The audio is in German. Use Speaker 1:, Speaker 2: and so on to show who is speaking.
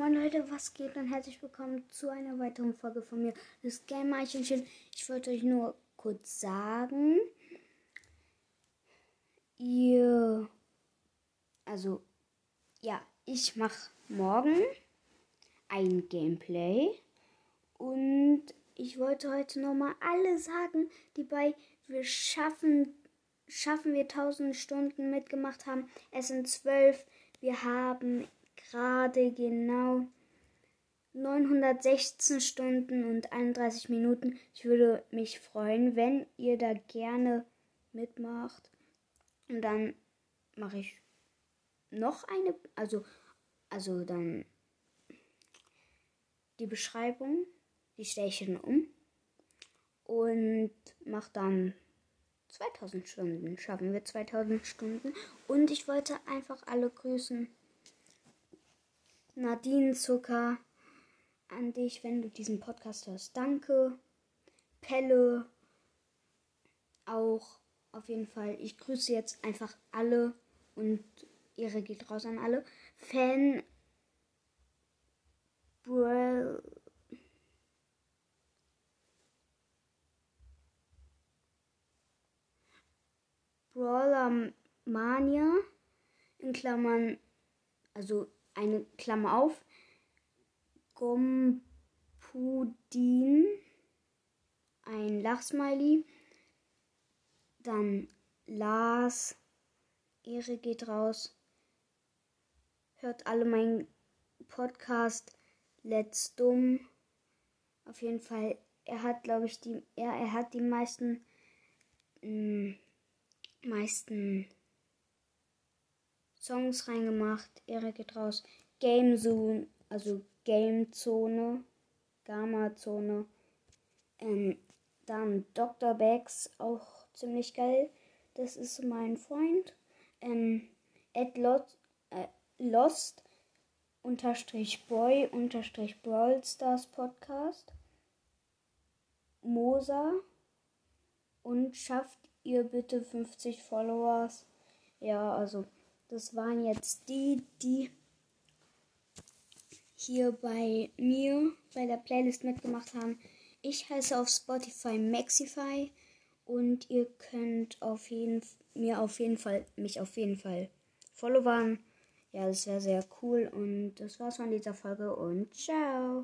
Speaker 1: Moin Leute, was geht und herzlich willkommen zu einer weiteren Folge von mir, das Game Eichhörnchen. Ich wollte euch nur kurz sagen, ihr, also, ja, ich mache morgen ein Gameplay und ich wollte heute nochmal alle sagen, die bei Wir schaffen, schaffen wir 1000 Stunden mitgemacht haben. Es sind zwölf. Wir haben gerade genau 916 Stunden und 31 Minuten. Ich würde mich freuen, wenn ihr da gerne mitmacht. Und dann mache ich noch eine, also, also dann die Beschreibung, die stelle ich dann um und mache dann 2000 Stunden. Schaffen wir 2000 Stunden. Und ich wollte einfach alle grüßen. Nadine Zucker, an dich, wenn du diesen Podcast hörst. Danke. Pelle, auch auf jeden Fall. Ich grüße jetzt einfach alle und Ehre geht raus an alle. Fan. Brawl. Brawler Mania in Klammern, also eine Klammer auf, Gompudin, ein Lachsmiley, dann Lars, Ehre geht raus, hört alle meinen Podcast. Let's Dumm. Auf jeden Fall, er hat, glaube ich, die, er, er hat die meisten, mh, meisten Songs reingemacht. Ehre geht raus. Game Zone, also Game Zone, Gamma Zone. Ähm, dann Dr. Bags, auch ziemlich geil. Das ist mein Freund. Ähm, at Lost, äh, Lost unterstrich Boy unterstrich Brawl Stars Podcast. Mosa. Und schafft ihr bitte 50 Followers. Ja, also das waren jetzt die, die hier bei mir bei der Playlist mitgemacht haben. Ich heiße auf Spotify Maxify und ihr könnt auf jeden mir auf jeden Fall mich auf jeden Fall followen. Ja, das wäre sehr cool und das war's von dieser Folge und ciao.